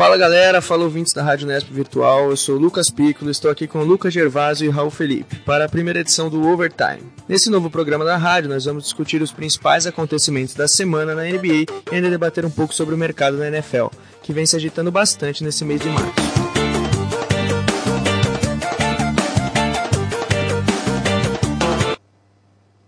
Fala galera, fala ouvintes da Rádio Nesp Virtual, eu sou Lucas Piccolo, estou aqui com Lucas Gervásio e Raul Felipe para a primeira edição do Overtime. Nesse novo programa da rádio, nós vamos discutir os principais acontecimentos da semana na NBA e ainda debater um pouco sobre o mercado da NFL, que vem se agitando bastante nesse mês de março.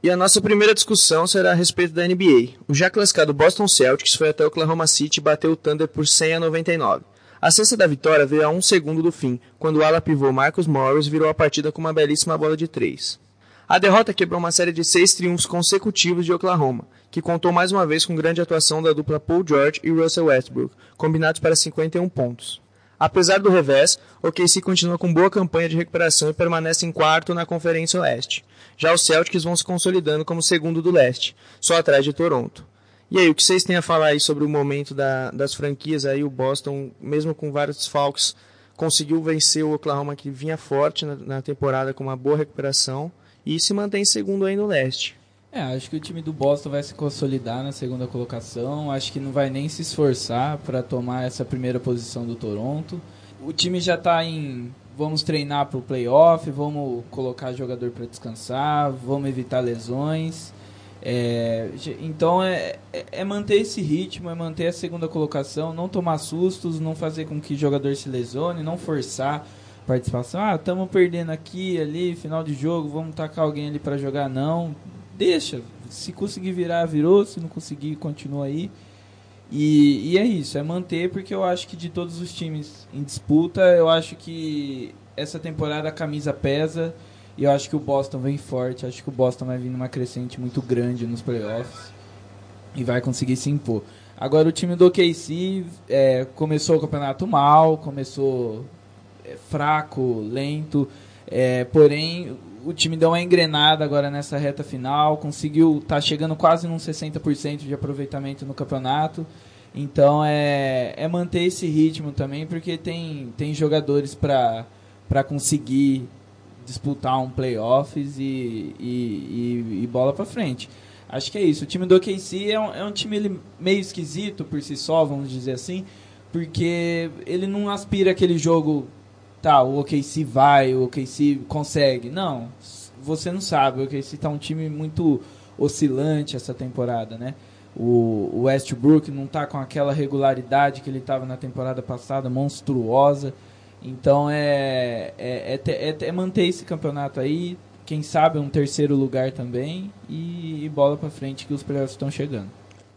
E a nossa primeira discussão será a respeito da NBA. O já classificado Boston Celtics foi até Oklahoma City e bateu o Thunder por 100 a 99. A cesta da vitória veio a um segundo do fim, quando o ala pivô Marcus Morris virou a partida com uma belíssima bola de três. A derrota quebrou uma série de seis triunfos consecutivos de Oklahoma, que contou mais uma vez com grande atuação da dupla Paul George e Russell Westbrook, combinados para 51 pontos. Apesar do revés, o KC continua com boa campanha de recuperação e permanece em quarto na Conferência Oeste. Já os Celtics vão se consolidando como segundo do leste, só atrás de Toronto. E aí, o que vocês têm a falar aí sobre o momento da, das franquias aí? O Boston, mesmo com vários desfalques, conseguiu vencer o Oklahoma que vinha forte na, na temporada com uma boa recuperação e se mantém segundo aí no leste. É, acho que o time do Boston vai se consolidar na segunda colocação. Acho que não vai nem se esforçar para tomar essa primeira posição do Toronto. O time já está em vamos treinar para o playoff, vamos colocar jogador para descansar, vamos evitar lesões. É, então é, é, é, manter esse ritmo, é manter a segunda colocação, não tomar sustos, não fazer com que jogador se lesione, não forçar participação. Ah, estamos perdendo aqui, ali, final de jogo, vamos tacar alguém ali para jogar. Não, deixa. Se conseguir virar, virou. Se não conseguir, continua aí. E, e, é isso, é manter, porque eu acho que de todos os times em disputa, eu acho que essa temporada a camisa pesa. E eu acho que o Boston vem forte. Acho que o Boston vai vir numa crescente muito grande nos playoffs. E vai conseguir se impor. Agora o time do OKC é, começou o campeonato mal, começou é, fraco, lento. É, porém, o time deu uma engrenada agora nessa reta final, conseguiu tá chegando quase num 60% de aproveitamento no campeonato. Então é, é manter esse ritmo também, porque tem, tem jogadores para conseguir disputar um playoffs e, e, e, e bola para frente. Acho que é isso. O time do OKC é um, é um time meio esquisito por si só, vamos dizer assim, porque ele não aspira aquele jogo tá, o OKC vai, o OKC consegue. Não, você não sabe, o OKC tá um time muito oscilante essa temporada, né? O, Westbrook não tá com aquela regularidade que ele estava na temporada passada, monstruosa. Então é, é, é, é, é manter esse campeonato aí, quem sabe um terceiro lugar também e, e bola para frente que os playoffs estão chegando.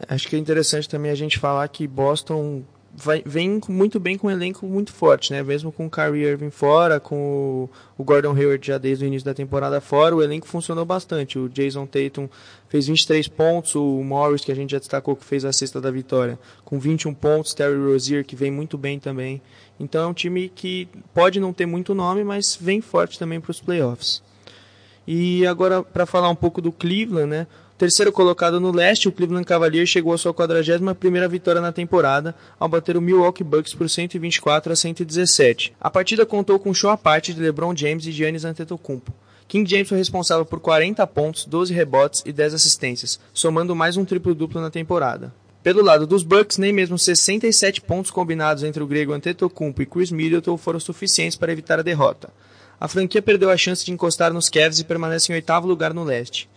Acho que é interessante também a gente falar que Boston vai, vem muito bem com um elenco muito forte, né? Mesmo com o Kyrie Irving fora, com o, Gordon Hayward já desde o início da temporada fora, o elenco funcionou bastante. O Jason Tatum fez 23 pontos, o Morris, que a gente já destacou que fez a sexta da vitória, com 21 pontos, Terry Rozier, que vem muito bem também. Então é um time que pode não ter muito nome, mas vem forte também para os playoffs. E agora, para falar um pouco do Cleveland, né? Terceiro colocado no leste, o Cleveland Cavaliers chegou à sua 41ª vitória na temporada, ao bater o Milwaukee Bucks por 124 a 117. A partida contou com show à parte de LeBron James e Giannis Antetokounmpo. King James foi responsável por 40 pontos, 12 rebotes e 10 assistências, somando mais um triplo-duplo na temporada. Pelo lado dos Bucks, nem mesmo 67 pontos combinados entre o grego Antetokounmpo e Chris Middleton foram suficientes para evitar a derrota. A franquia perdeu a chance de encostar nos Cavs e permanece em oitavo lugar no leste.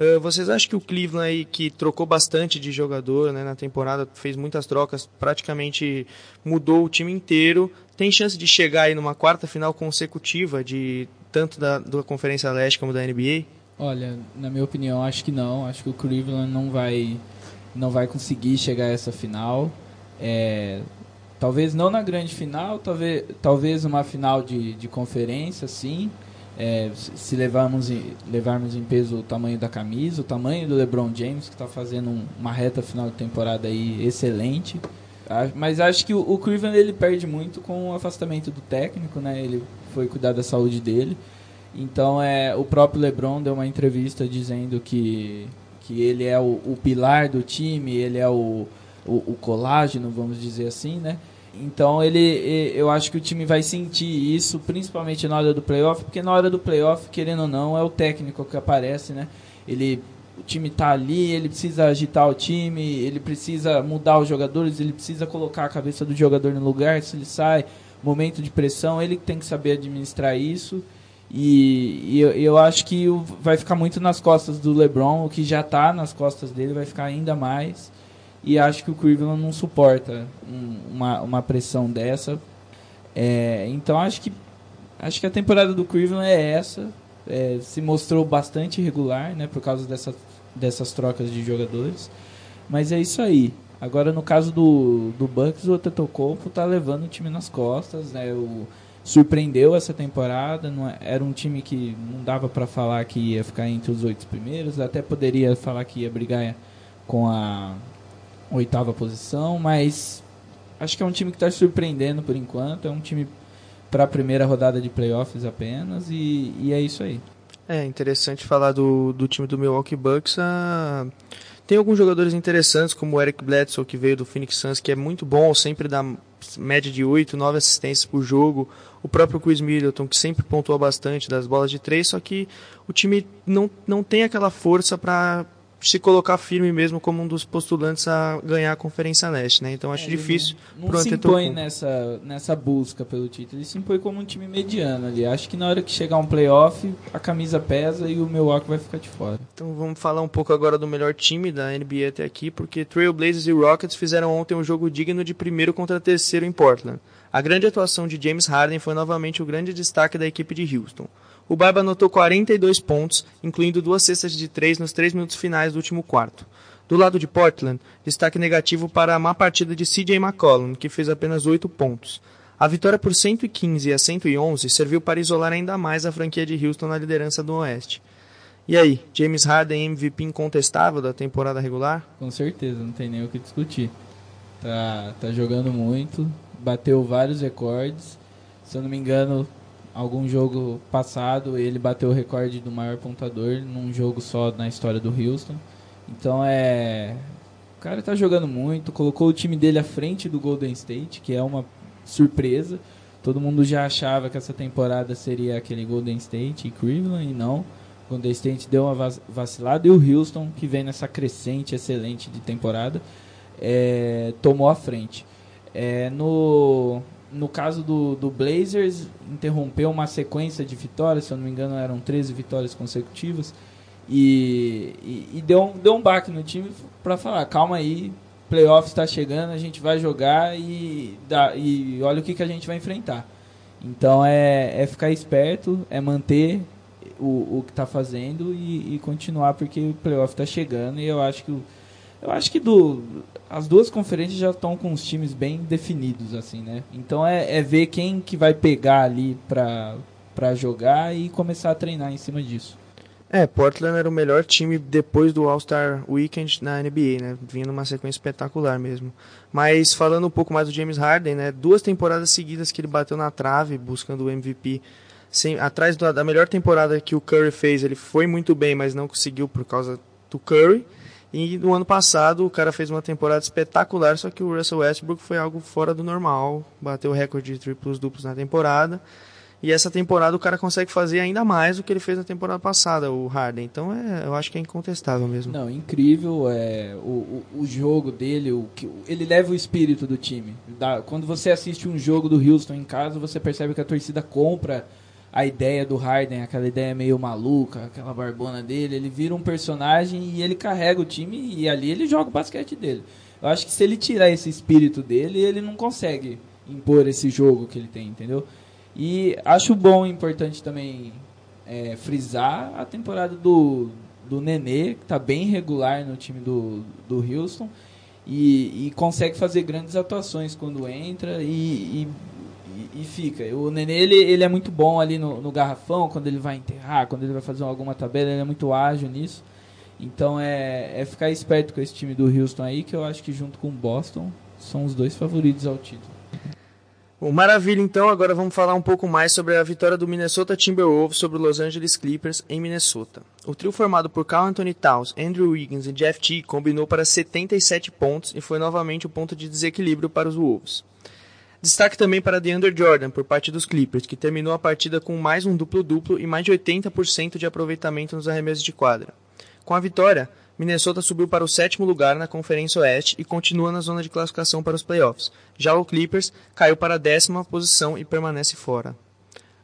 Uh, vocês acham que o Cleveland aí, que trocou bastante de jogador né, na temporada, fez muitas trocas, praticamente mudou o time inteiro, tem chance de chegar aí numa quarta final consecutiva de tanto da, da Conferência Leste como da NBA? Olha, na minha opinião, acho que não. Acho que o Cleveland não vai, não vai conseguir chegar a essa final. É, talvez não na grande final, talvez, talvez uma final de, de conferência, sim é, se levarmos em, levarmos em peso o tamanho da camisa, o tamanho do LeBron James, que está fazendo um, uma reta final de temporada aí excelente. Mas acho que o, o Cleveland ele perde muito com o afastamento do técnico, né? Ele foi cuidar da saúde dele. Então é o próprio LeBron deu uma entrevista dizendo que, que ele é o, o pilar do time, ele é o, o, o colágeno, vamos dizer assim, né? Então ele, eu acho que o time vai sentir isso, principalmente na hora do playoff, porque na hora do playoff, querendo ou não, é o técnico que aparece, né? Ele o time tá ali, ele precisa agitar o time, ele precisa mudar os jogadores, ele precisa colocar a cabeça do jogador no lugar, se ele sai, momento de pressão, ele tem que saber administrar isso. E, e eu, eu, acho que vai ficar muito nas costas do LeBron, o que já está nas costas dele vai ficar ainda mais. E acho que o Cleveland não suporta um, uma, uma pressão dessa. É, então acho que acho que a temporada do Cleveland é essa. É, se mostrou bastante irregular, né, por causa dessa, dessas trocas de jogadores. Mas é isso aí. Agora no caso do, do Bucks, o Tetocompo tá levando o time nas costas, né? O, surpreendeu essa temporada. Não, é, era um time que não dava para falar que ia ficar entre os oito primeiros, até poderia falar que ia brigar com a oitava posição, mas acho que é um time que está surpreendendo por enquanto. É um time para a primeira rodada de playoffs apenas e, e, é isso aí. É interessante falar do, do time do Milwaukee Bucks. Ah, tem alguns jogadores interessantes, como o Eric Bledsoe, que veio do Phoenix Suns, que é muito bom, sempre dá média de 8, 9 assistências por jogo. O próprio Chris Middleton, que sempre pontuou bastante das bolas de três, só que o time não, não tem aquela força para se colocar firme mesmo como um dos postulantes a ganhar a Conferência Leste, né? Então acho é, difícil não, não se impõe nessa, nessa busca pelo título, ele se impõe como um time mediano ali. Acho que na hora que chegar um playoff, a camisa pesa e o Milwaukee vai ficar de fora. Então vamos falar um pouco agora do melhor time da NBA até aqui, porque Trailblazers e Rockets fizeram ontem um jogo digno de primeiro contra terceiro em Portland. A grande atuação de James Harden foi novamente o grande destaque da equipe de Houston. O Barba anotou 42 pontos, incluindo duas cestas de três nos três minutos finais do último quarto. Do lado de Portland, destaque negativo para a má partida de CJ McCollum, que fez apenas 8 pontos. A vitória por 115 a 111 serviu para isolar ainda mais a franquia de Houston na liderança do Oeste. E aí, James Harden MVP incontestável da temporada regular? Com certeza, não tem nem o que discutir. Tá, tá jogando muito, bateu vários recordes. Se eu não me engano, algum jogo passado ele bateu o recorde do maior pontuador num jogo só na história do Houston. Então é. O cara tá jogando muito, colocou o time dele à frente do Golden State, que é uma surpresa. Todo mundo já achava que essa temporada seria aquele Golden State e Cleveland, e não. O Golden State deu uma vacilada e o Houston, que vem nessa crescente excelente de temporada, é, tomou a frente. É, no, no caso do, do Blazers, interrompeu uma sequência de vitórias, se eu não me engano eram 13 vitórias consecutivas, e, e, e deu, deu um baque no time para falar, calma aí, playoff está chegando, a gente vai jogar e, dá, e olha o que, que a gente vai enfrentar. Então é, é ficar esperto, é manter o, o que está fazendo e, e, continuar, porque o playoff está chegando e eu acho que eu acho que do, as duas conferências já estão com os times bem definidos, assim, né? Então é, é ver quem que vai pegar ali para jogar e começar a treinar em cima disso. É, Portland era o melhor time depois do All-Star Weekend na NBA, né? Vinha numa sequência espetacular mesmo. Mas falando um pouco mais do James Harden, né? Duas temporadas seguidas que ele bateu na trave buscando o MVP. Sem, atrás da, da melhor temporada que o Curry fez, ele foi muito bem, mas não conseguiu por causa do Curry. E no ano passado o cara fez uma temporada espetacular, só que o Russell Westbrook foi algo fora do normal, bateu o recorde de triplos duplos na temporada. E essa temporada o cara consegue fazer ainda mais do que ele fez na temporada passada, o Harden. Então é, eu acho que é incontestável mesmo. Não, incrível é o, o, o jogo dele, o, ele leva o espírito do time. Da, quando você assiste um jogo do Houston em casa, você percebe que a torcida compra a ideia do Harden, aquela ideia meio maluca, aquela barbona dele, ele vira um personagem e ele carrega o time e ali ele joga o basquete dele. Eu acho que se ele tirar esse espírito dele, ele não consegue impor esse jogo que ele tem, entendeu? E acho bom e importante também é, frisar a temporada do, do Nenê, que está bem regular no time do, do Houston. E, e, consegue fazer grandes atuações quando entra e, e e, fica. O Nenê, ele, ele é muito bom ali no, no, garrafão, quando ele vai enterrar, quando ele vai fazer alguma tabela, ele é muito ágil nisso. Então é, é ficar esperto com esse time do Houston aí, que eu acho que junto com o Boston são os dois favoritos ao título. Bom, maravilha, então agora vamos falar um pouco mais sobre a vitória do Minnesota Timberwolves sobre o Los Angeles Clippers em Minnesota. O trio formado por Carl Anthony Towns, Andrew Wiggins e Jeff T combinou para 77 pontos e foi novamente o ponto de desequilíbrio para os Wolves. Destaque também para DeAndre Jordan por parte dos Clippers, que terminou a partida com mais um duplo-duplo e mais de 80% de aproveitamento nos arremessos de quadra. Com a vitória, Minnesota subiu para o sétimo lugar na Conferência Oeste e continua na zona de classificação para os playoffs. Já o Clippers caiu para a décima posição e permanece fora.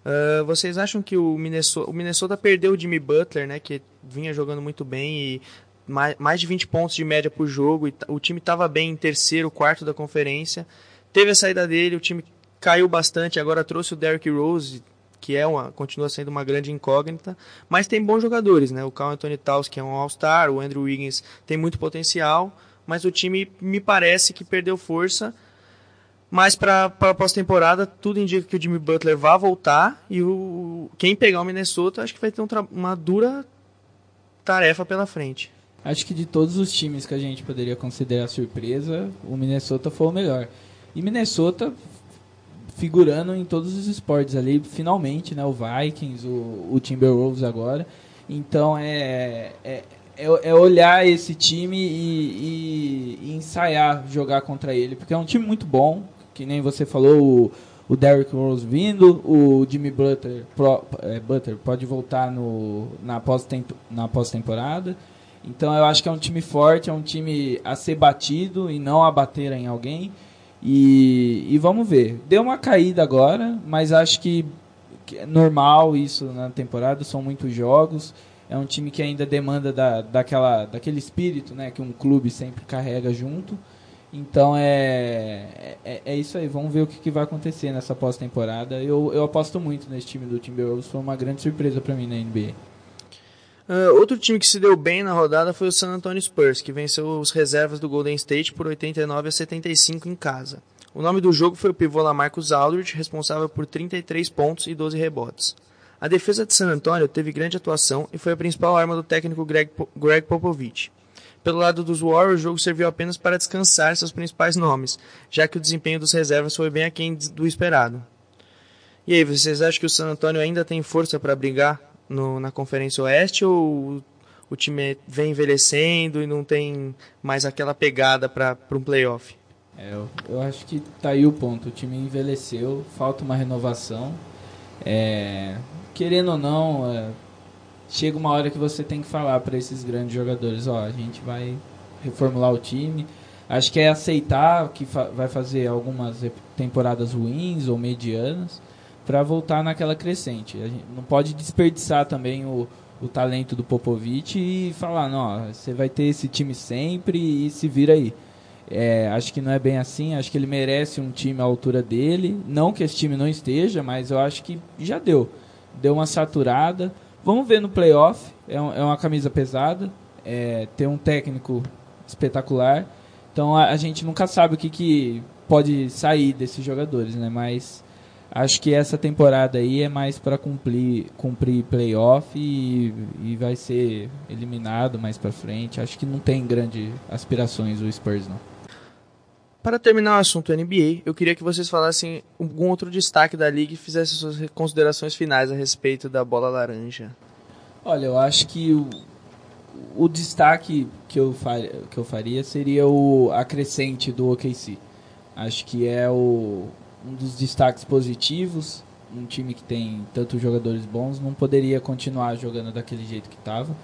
Uh, vocês acham que o Minnesota, o Minnesota, perdeu o Jimmy Butler, né, que vinha jogando muito bem e mais, mais de 20 pontos de média por jogo, e o time estava bem em terceiro, quarto da conferência. Teve a saída dele, o time caiu bastante, agora trouxe o Derrick Rose, que é uma, continua sendo uma grande incógnita, mas tem bons jogadores, né? O Carl Anthony Towns, que é um All-Star, o Andrew Wiggins tem muito potencial, mas o time me parece que perdeu força mas para a pós-temporada, tudo indica que o Jimmy Butler vai voltar e o, quem pegar o Minnesota acho que vai ter um uma dura tarefa pela frente. Acho que de todos os times que a gente poderia considerar surpresa, o Minnesota foi o melhor. E Minnesota figurando em todos os esportes ali, finalmente, né? O Vikings, o, o Timberwolves agora. Então é, é, é, é olhar esse time e, e, e, ensaiar jogar contra ele, porque é um time muito bom, que nem você falou, o, o Derrick Rose vindo, o Jimmy Butler, pro, é, Butler pode voltar no, na pós-temporada. Pós então eu acho que é um time forte, é um time a ser batido e não a bater em alguém. E, e vamos ver. Deu uma caída agora, mas acho que, é normal isso na temporada, são muitos jogos. É um time que ainda demanda da, daquela, daquele espírito né, que um clube sempre carrega junto. Então é, é, é, isso aí, vamos ver o que, que vai acontecer nessa pós-temporada. Eu, eu aposto muito nesse time do Timberwolves, foi uma grande surpresa para mim na NBA. Uh, outro time que se deu bem na rodada foi o San Antonio Spurs, que venceu os reservas do Golden State por 89 a 75 em casa. O nome do jogo foi o pivô Lamarcus Aldridge, responsável por 33 pontos e 12 rebotes. A defesa de San Antonio teve grande atuação e foi a principal arma do técnico Greg, Greg Popovich. Pelo lado dos Warriors, o jogo serviu apenas para descansar seus principais nomes, já que o desempenho dos reservas foi bem aquém do esperado. E aí, vocês acham que o San Antonio ainda tem força para brigar no, na Conferência Oeste ou o time vem envelhecendo e não tem mais aquela pegada para um playoff? É, eu, eu, acho que tá aí o ponto. O time envelheceu, falta uma renovação. É, querendo ou não, é, chega uma hora que você tem que falar para esses grandes jogadores, ó, a gente vai reformular o time. Acho que é aceitar que fa vai fazer algumas temporadas ruins ou medianas para voltar naquela crescente. A gente não pode desperdiçar também o, o talento do Popovich e falar, não, você vai ter esse time sempre e se vira aí. É, acho que não é bem assim, acho que ele merece um time à altura dele. Não que esse time não esteja, mas eu acho que já deu. Deu uma saturada. Vamos ver no playoff. É, um, é uma camisa pesada. É, tem um técnico espetacular. Então a, a, gente nunca sabe o que, que pode sair desses jogadores, né? Mas acho que essa temporada aí é mais para cumprir, cumprir playoff e, e vai ser eliminado mais para frente. Acho que não tem grandes aspirações o Spurs não. Para terminar o assunto NBA, eu queria que vocês falassem algum outro destaque da liga e fizessem suas considerações finais a respeito da bola laranja. Olha, eu acho que o, o destaque que eu, faria, que eu faria seria o acrescente do OKC. Acho que é o, um dos destaques positivos. Um time que tem tantos jogadores bons não poderia continuar jogando daquele jeito que estava.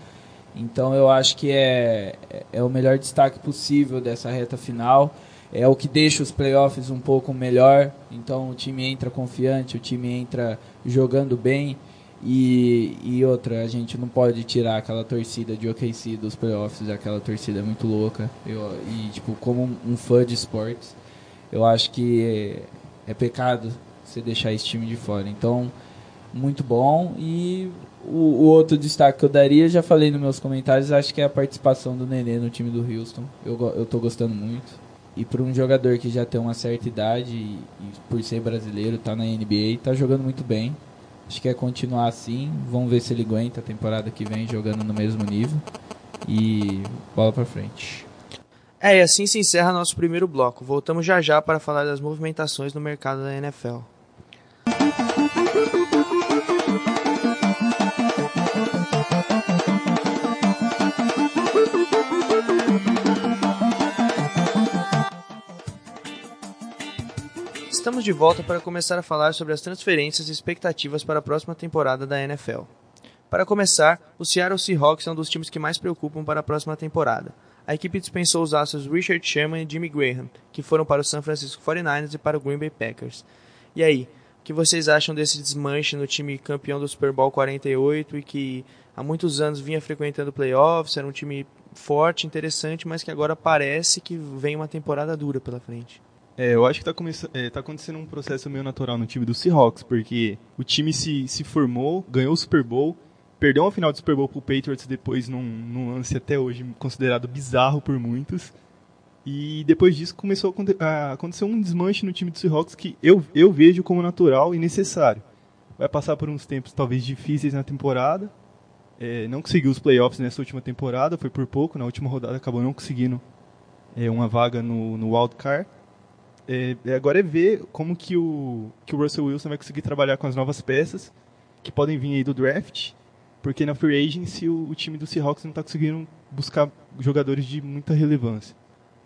Então eu acho que é, é o melhor destaque possível dessa reta final é o que deixa os playoffs um pouco melhor. Então o time entra confiante, o time entra jogando bem. E, e outra, a gente não pode tirar aquela torcida de OKC dos playoffs, aquela torcida é muito louca. Eu, e, tipo, como um fã de esportes, eu acho que é, pecado você deixar esse time de fora. Então, muito bom. E o, o, outro destaque que eu daria, já falei nos meus comentários, acho que é a participação do Nenê no time do Houston. Eu, eu tô gostando muito. E para um jogador que já tem uma certa idade e, e por ser brasileiro, tá na NBA, tá jogando muito bem. Acho que é continuar assim. Vamos ver se ele aguenta a temporada que vem jogando no mesmo nível. E bola para frente. É, e assim se encerra nosso primeiro bloco. Voltamos já já para falar das movimentações no mercado da NFL. Estamos de volta para começar a falar sobre as transferências e expectativas para a próxima temporada da NFL. Para começar, o Seattle Seahawks é um dos times que mais preocupam para a próxima temporada. A equipe dispensou os astros Richard Sherman e Jimmy Graham, que foram para o San Francisco 49ers e para o Green Bay Packers. E aí, o que vocês acham desse desmanche no time campeão do Super Bowl 48 e que há muitos anos vinha frequentando playoffs, era um time forte, interessante, mas que agora parece que vem uma temporada dura pela frente? É, eu acho que está é, tá acontecendo um processo meio natural no time do Seahawks, porque o time se, se formou, ganhou o Super Bowl, perdeu uma final do Super Bowl para o Patriots depois num, num lance até hoje considerado bizarro por muitos. E depois disso começou a acontecer um desmanche no time do Seahawks que eu, eu vejo como natural e necessário. Vai passar por uns tempos talvez difíceis na temporada. É, não conseguiu os playoffs nessa última temporada, foi por pouco. Na última rodada acabou não conseguindo é, uma vaga no, no Wild Card. É, é, agora é ver como que o, que o Russell Wilson vai conseguir trabalhar com as novas peças que podem vir aí do draft, porque na free agency o, o time do Seahawks não está conseguindo buscar jogadores de muita relevância.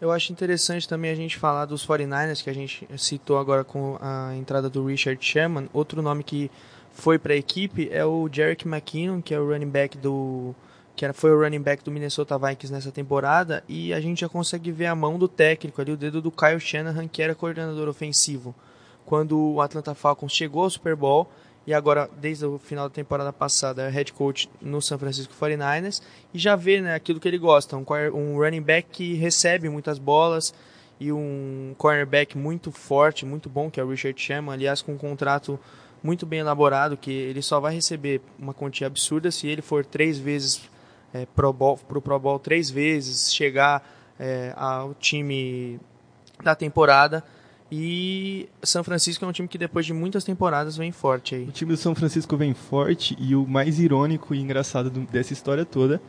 Eu acho interessante também a gente falar dos 49ers, que a gente citou agora com a entrada do Richard Sherman. Outro nome que foi para a equipe é o Jerick McKinnon, que é o running back do que foi o running back do Minnesota Vikings nessa temporada, e a gente já consegue ver a mão do técnico ali, o dedo do Kyle Shanahan, que era coordenador ofensivo quando o Atlanta Falcons chegou ao Super Bowl e agora, desde o final da temporada passada, é head coach no San Francisco 49ers e já vê né, aquilo que ele gosta, um, um running back que recebe muitas bolas e um cornerback muito forte, muito bom, que é o Richard Sherman, aliás, com um contrato muito bem elaborado, que ele só vai receber uma quantia absurda se ele for três vezes é, pro Bowl, pro Pro Bowl três vezes, chegar é, ao time da temporada e São Francisco é um time que depois de muitas temporadas vem forte aí. O time do São Francisco vem forte e o mais irônico e engraçado dessa história toda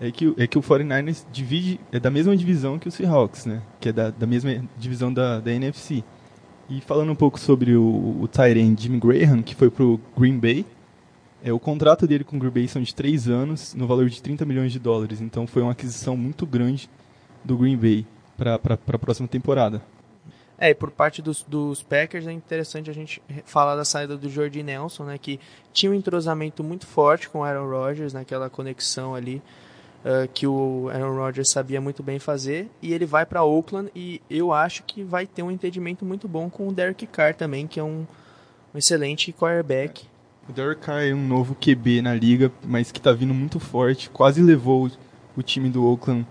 é que, é que o 49ers divide, é da mesma divisão que o Seahawks, né? Que é da, da mesma divisão da, da NFC. E falando um pouco sobre o, o Tyrant Jimmy Graham, que foi pro Green Bay, é, o contrato dele com o Green Bay são de 3 anos, no valor de 30 milhões de dólares. Então foi uma aquisição muito grande do Green Bay para a próxima temporada. É, e por parte dos, dos Packers é interessante a gente falar da saída do Jordi Nelson, né, que tinha um entrosamento muito forte com o Aaron Rodgers, naquela conexão ali uh, que o Aaron Rodgers sabia muito bem fazer, e ele vai para Oakland e eu acho que vai ter um entendimento muito bom com o Derek Carr também, que é um, um excelente quarterback. O Derek Carr é um novo QB na liga, mas que está vindo muito forte, quase levou o time do Oakland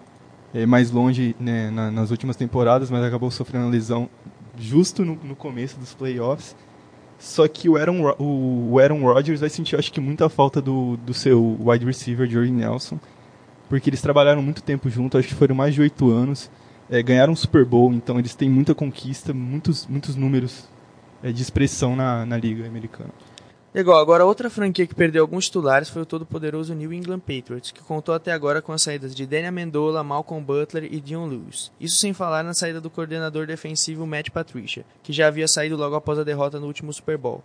mais longe né, na, nas últimas temporadas, mas acabou sofrendo lesão justo no, no, começo dos playoffs. Só que o Aaron, o, Aaron Rodgers vai sentir, acho que, muita falta do, do seu wide receiver, Jordan Nelson, porque eles trabalharam muito tempo juntos, acho que foram mais de oito anos, é, ganharam um Super Bowl, então eles têm muita conquista, muitos, muitos números é, de expressão na, na liga americana. Legal, agora outra franquia que perdeu alguns titulares foi o todo-poderoso New England Patriots, que contou até agora com as saídas de Daniel Amendola, Malcolm Butler e Dion Lewis. Isso sem falar na saída do coordenador defensivo Matt Patricia, que já havia saído logo após a derrota no último Super Bowl.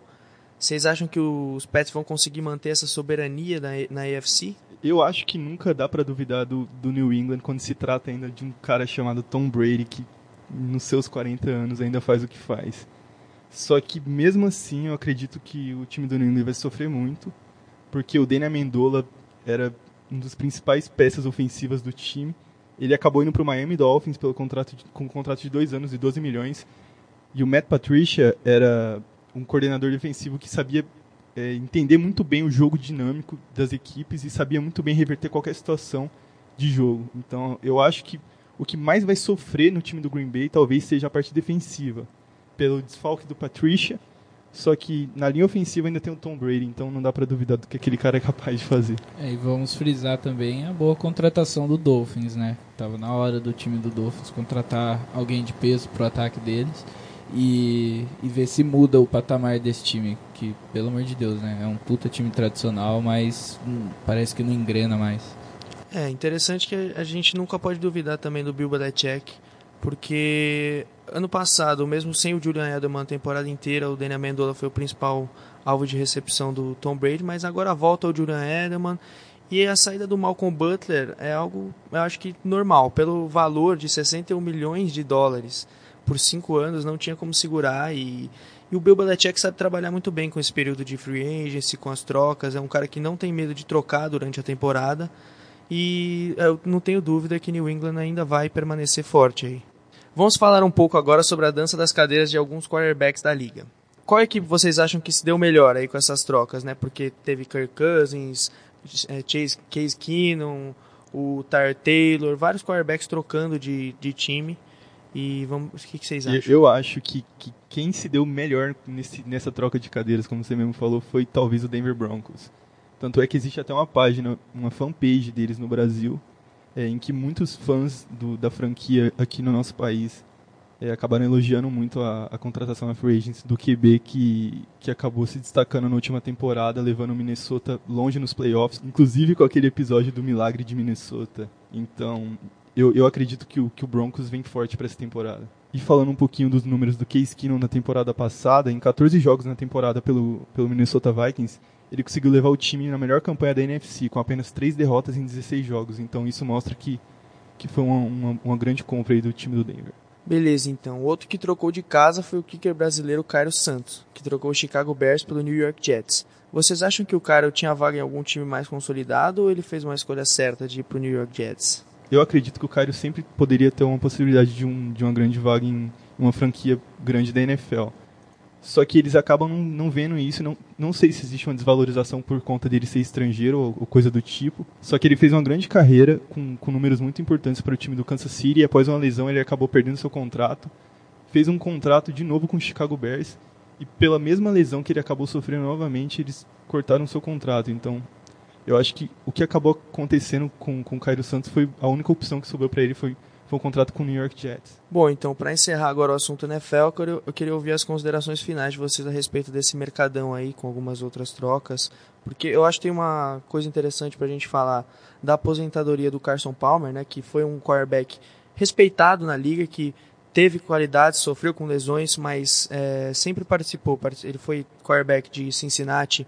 Vocês acham que os Pets vão conseguir manter essa soberania na, na AFC? Eu acho que nunca dá para duvidar do, do New England quando se trata ainda de um cara chamado Tom Brady, que nos seus 40 anos ainda faz o que faz. Só que mesmo assim eu acredito que o time do New England vai sofrer muito, porque o Daniel Amendola era um dos principais peças ofensivas do time. Ele acabou indo para o Miami Dolphins pelo contrato de, com um contrato de dois anos e 12 milhões. E o Matt Patricia era um coordenador defensivo que sabia é, entender muito bem o jogo dinâmico das equipes e sabia muito bem reverter qualquer situação de jogo. Então eu acho que o que mais vai sofrer no time do Green Bay talvez seja a parte defensiva pelo desfalque do Patricia. Só que na linha ofensiva ainda tem o Tom Brady, então não dá para duvidar do que aquele cara é capaz de fazer. É, e vamos frisar também a boa contratação do Dolphins, né? Tava na hora do time do Dolphins contratar alguém de peso pro ataque deles e, e ver se muda o patamar desse time, que pelo amor de Deus, né? É um puta time tradicional, mas hum, parece que não engrena mais. É interessante que a gente nunca pode duvidar também do Bill Belichick porque ano passado, mesmo sem o Julian Edelman a temporada inteira, o Daniel Amendola foi o principal alvo de recepção do Tom Brady, mas agora volta o Julian Edelman e a saída do Malcolm Butler é algo, eu acho que normal, pelo valor de 61 milhões de dólares por cinco anos, não tinha como segurar e, E o Bill Belichick sabe trabalhar muito bem com esse período de free agency, com as trocas. É um cara que não tem medo de trocar durante a temporada. E eu não tenho dúvida que New England ainda vai permanecer forte aí. Vamos falar um pouco agora sobre a dança das cadeiras de alguns quarterbacks da liga. Qual equipe vocês acham que se deu melhor aí com essas trocas, né? Porque teve Kirk Cousins, é, Chase, Case Keenum, o Tyre Taylor, vários quarterbacks trocando de, de time. E vamos, o que, que vocês acham? Eu acho que, que quem se deu melhor nesse, nessa troca de cadeiras, como você mesmo falou, foi talvez o Denver Broncos. Tanto é que existe até uma página, uma fanpage deles no Brasil, é, em que muitos fãs do, da franquia aqui no nosso país é, acabaram elogiando muito a, a contratação da Free Agents do QB que, que acabou se destacando na última temporada, levando o Minnesota longe nos playoffs, inclusive com aquele episódio do milagre de Minnesota. Então, eu, eu acredito que o, que o Broncos vem forte para essa temporada. E falando um pouquinho dos números do Case Keenum na temporada passada, em 14 jogos na temporada pelo, pelo Minnesota Vikings, ele conseguiu levar o time na melhor campanha da NFC, com apenas 3 derrotas em 16 jogos. Então isso mostra que, que foi uma, uma, uma grande compra do time do Denver. Beleza, então. O outro que trocou de casa foi o kicker brasileiro Cairo Santos, que trocou o Chicago Bears pelo New York Jets. Vocês acham que o Cairo tinha vaga em algum time mais consolidado ou ele fez uma escolha certa de ir para o New York Jets? eu acredito que o Cairo sempre poderia ter uma possibilidade de, um, de uma grande vaga em uma franquia grande da NFL. Só que eles acabam não, não, vendo isso. Não, não sei se existe uma desvalorização por conta dele ser estrangeiro ou, ou coisa do tipo. Só que ele fez uma grande carreira com, com números muito importantes para o time do Kansas City. E após uma lesão, ele acabou perdendo seu contrato. Fez um contrato de novo com o Chicago Bears. E pela mesma lesão que ele acabou sofrendo novamente, eles cortaram seu contrato. Então, eu acho que o que acabou acontecendo com, com o Cairo Santos foi a única opção que sobrou para ele foi, foi um contrato com o New York Jets. Bom, então, para encerrar agora o assunto NFL, eu queria, eu queria ouvir as considerações finais de vocês a respeito desse mercadão aí, com algumas outras trocas, porque eu acho que tem uma coisa interessante para a gente falar da aposentadoria do Carson Palmer, né, que foi um quarterback respeitado na liga, que teve qualidade, sofreu com lesões, mas é, sempre participou. Ele foi quarterback de Cincinnati,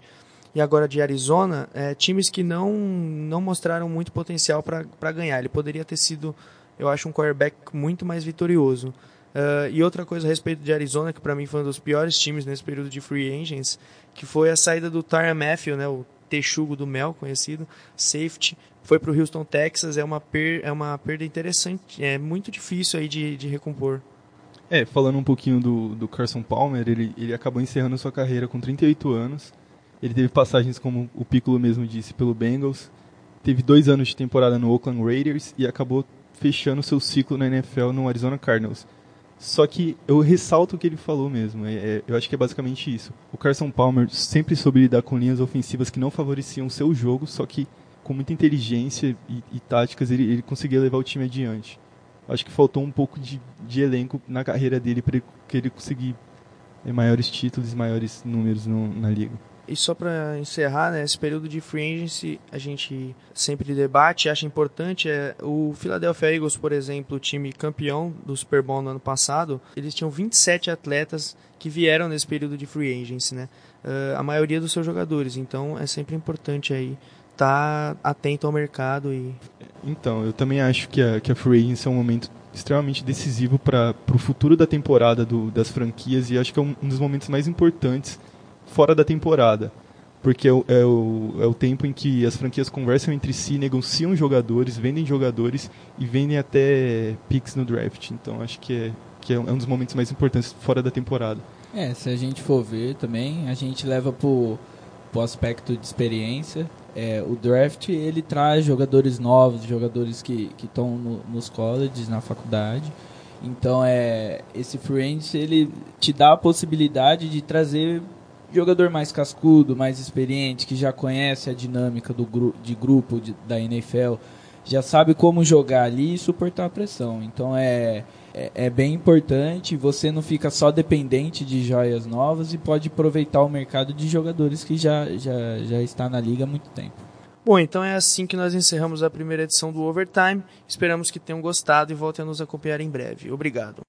e agora de Arizona, é, times que não, não mostraram muito potencial para ganhar. Ele poderia ter sido, eu acho, um quarterback muito mais vitorioso. Uh, e outra coisa a respeito de Arizona, que para mim foi um dos piores times nesse período de free agents, que foi a saída do Tyron Matthew, né, o texugo do Mel, conhecido, safety, foi para o Houston, Texas, é uma, per, é uma perda interessante, é muito difícil aí de, de recompor. É, falando um pouquinho do, do Carson Palmer, ele, ele acabou encerrando sua carreira com 38 anos, ele teve passagens, como o Piccolo mesmo disse, pelo Bengals. Teve dois anos de temporada no Oakland Raiders e acabou fechando seu ciclo na NFL no Arizona Cardinals. Só que eu ressalto o que ele falou mesmo. É, é, eu acho que é basicamente isso. O Carson Palmer sempre soube lidar com linhas ofensivas que não favoreciam o seu jogo, só que com muita inteligência e, e táticas ele, ele, conseguia levar o time adiante. Acho que faltou um pouco de, de elenco na carreira dele para ele conseguir é, maiores títulos e maiores números no, na liga. E só para encerrar, né, esse período de free agency a gente sempre debate, acha importante. É, o Philadelphia Eagles, por exemplo, o time campeão do Super Bowl no ano passado, eles tinham 27 atletas que vieram nesse período de free agency, né? Uh, a maioria dos seus jogadores. Então é sempre importante aí estar tá atento ao mercado e. Então, eu também acho que a, que a free agency é um momento extremamente decisivo para o futuro da temporada do, das franquias e acho que é um, um dos momentos mais importantes fora da temporada. Porque é o, é, o, é o tempo em que as franquias conversam entre si, negociam jogadores, vendem jogadores e vendem até picks no draft. Então acho que é, que é um dos momentos mais importantes fora da temporada. É, se a gente for ver também, a gente leva pro, pro aspecto de experiência. É, o draft ele traz jogadores novos, jogadores que estão no, nos colleges, na faculdade. Então é esse free ele te dá a possibilidade de trazer jogador mais cascudo, mais experiente, que já conhece a dinâmica do gru de grupo de, da NFL, já sabe como jogar ali e suportar a pressão. Então é, é, é, bem importante, você não fica só dependente de joias novas e pode aproveitar o mercado de jogadores que já, já, já está na liga há muito tempo. Bom, então é assim que nós encerramos a primeira edição do Overtime. Esperamos que tenham gostado e voltem a nos acompanhar em breve. Obrigado.